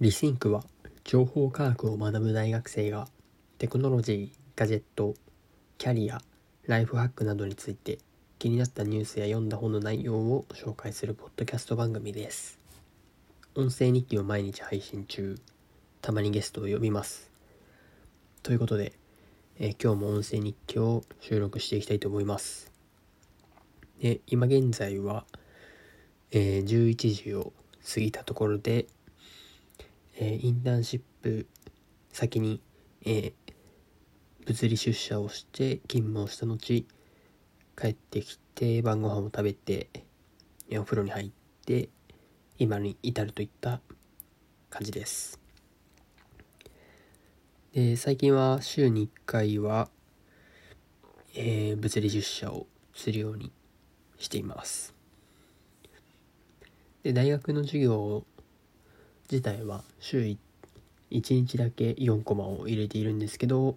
リシンクは情報科学を学ぶ大学生がテクノロジー、ガジェット、キャリア、ライフハックなどについて気になったニュースや読んだ本の内容を紹介するポッドキャスト番組です。音声日記を毎日配信中、たまにゲストを呼びます。ということで、え、今日も音声日記を収録していきたいと思います。で今現在は、えー、11時を過ぎたところで、えー、インターンシップ先に、えー、物理出社をして勤務をした後帰ってきて晩ご飯を食べてお風呂に入って今に至るといった感じです。で最近は週に1回は、えー、物理出社をするようにしています。で大学の授業自体は週 1, 日だけ4コマを入れているんですけど、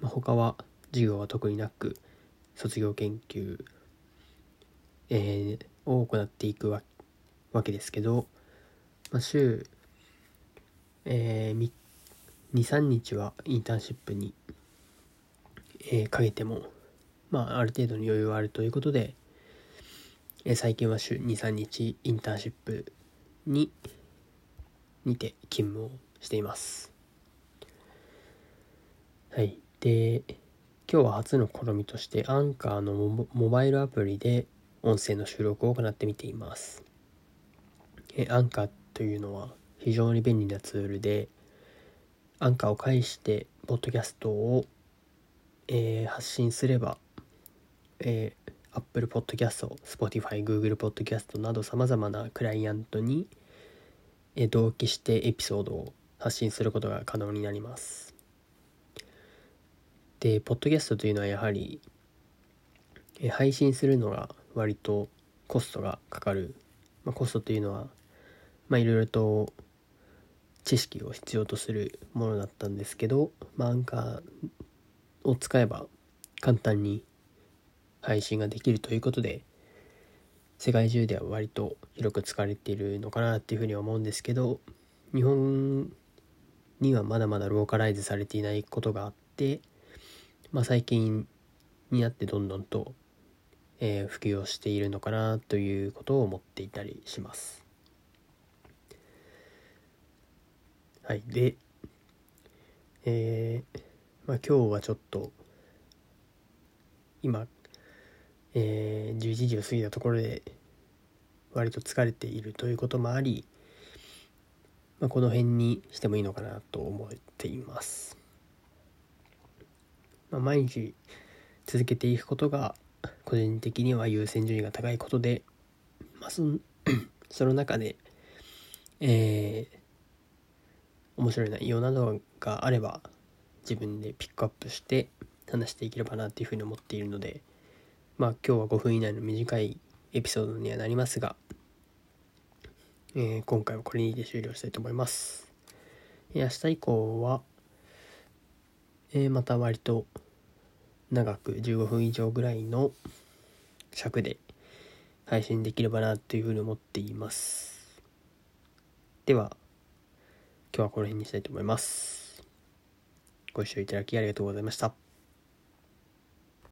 まあ、他は授業は特になく卒業研究、えー、を行っていくわけですけど、まあ、週、えー、23日はインターンシップに、えー、かけても、まあ、ある程度の余裕はあるということで、えー、最近は週23日インターンシップににて勤務をしています。はい。で今日は初の試みとしてアンカーのモバイルアプリで音声の収録を行ってみています。えアンカーというのは非常に便利なツールでアンカーを介してポッドキャストを、えー、発信すれば、えー、Apple Podcast、Spotify、Google Podcast など様々なクライアントに同期してエピソードを発信することが可能になります。で、ポッドキャストというのはやはり配信するのが割とコストがかかる、まあ、コストというのはまあいろいろと知識を必要とするものだったんですけど、まあ、アンカーを使えば簡単に配信ができるということで世界中では割と広く使われているのかなっていうふうには思うんですけど日本にはまだまだローカライズされていないことがあって、まあ、最近になってどんどんと、えー、普及をしているのかなということを思っていたりします。はい。で、えー、まあ今日はちょっと今えー、11時を過ぎたところで割と疲れているということもあり、まあ、この辺にしてもいいのかなと思っています。まあ、毎日続けていくことが個人的には優先順位が高いことで、まあ、そ のその中で、えー、面白い内容などがあれば自分でピックアップして話していければなっていうふうに思っているので、まあ今日は5分以内の短いエピソードにはなりますが、えー、今回はこれにて終了したいと思います。明日以降は、えー、また割と長く15分以上ぐらいの尺で配信できればなというふうに思っています。では、今日はこの辺にしたいと思います。ご視聴いただきありがとうございました。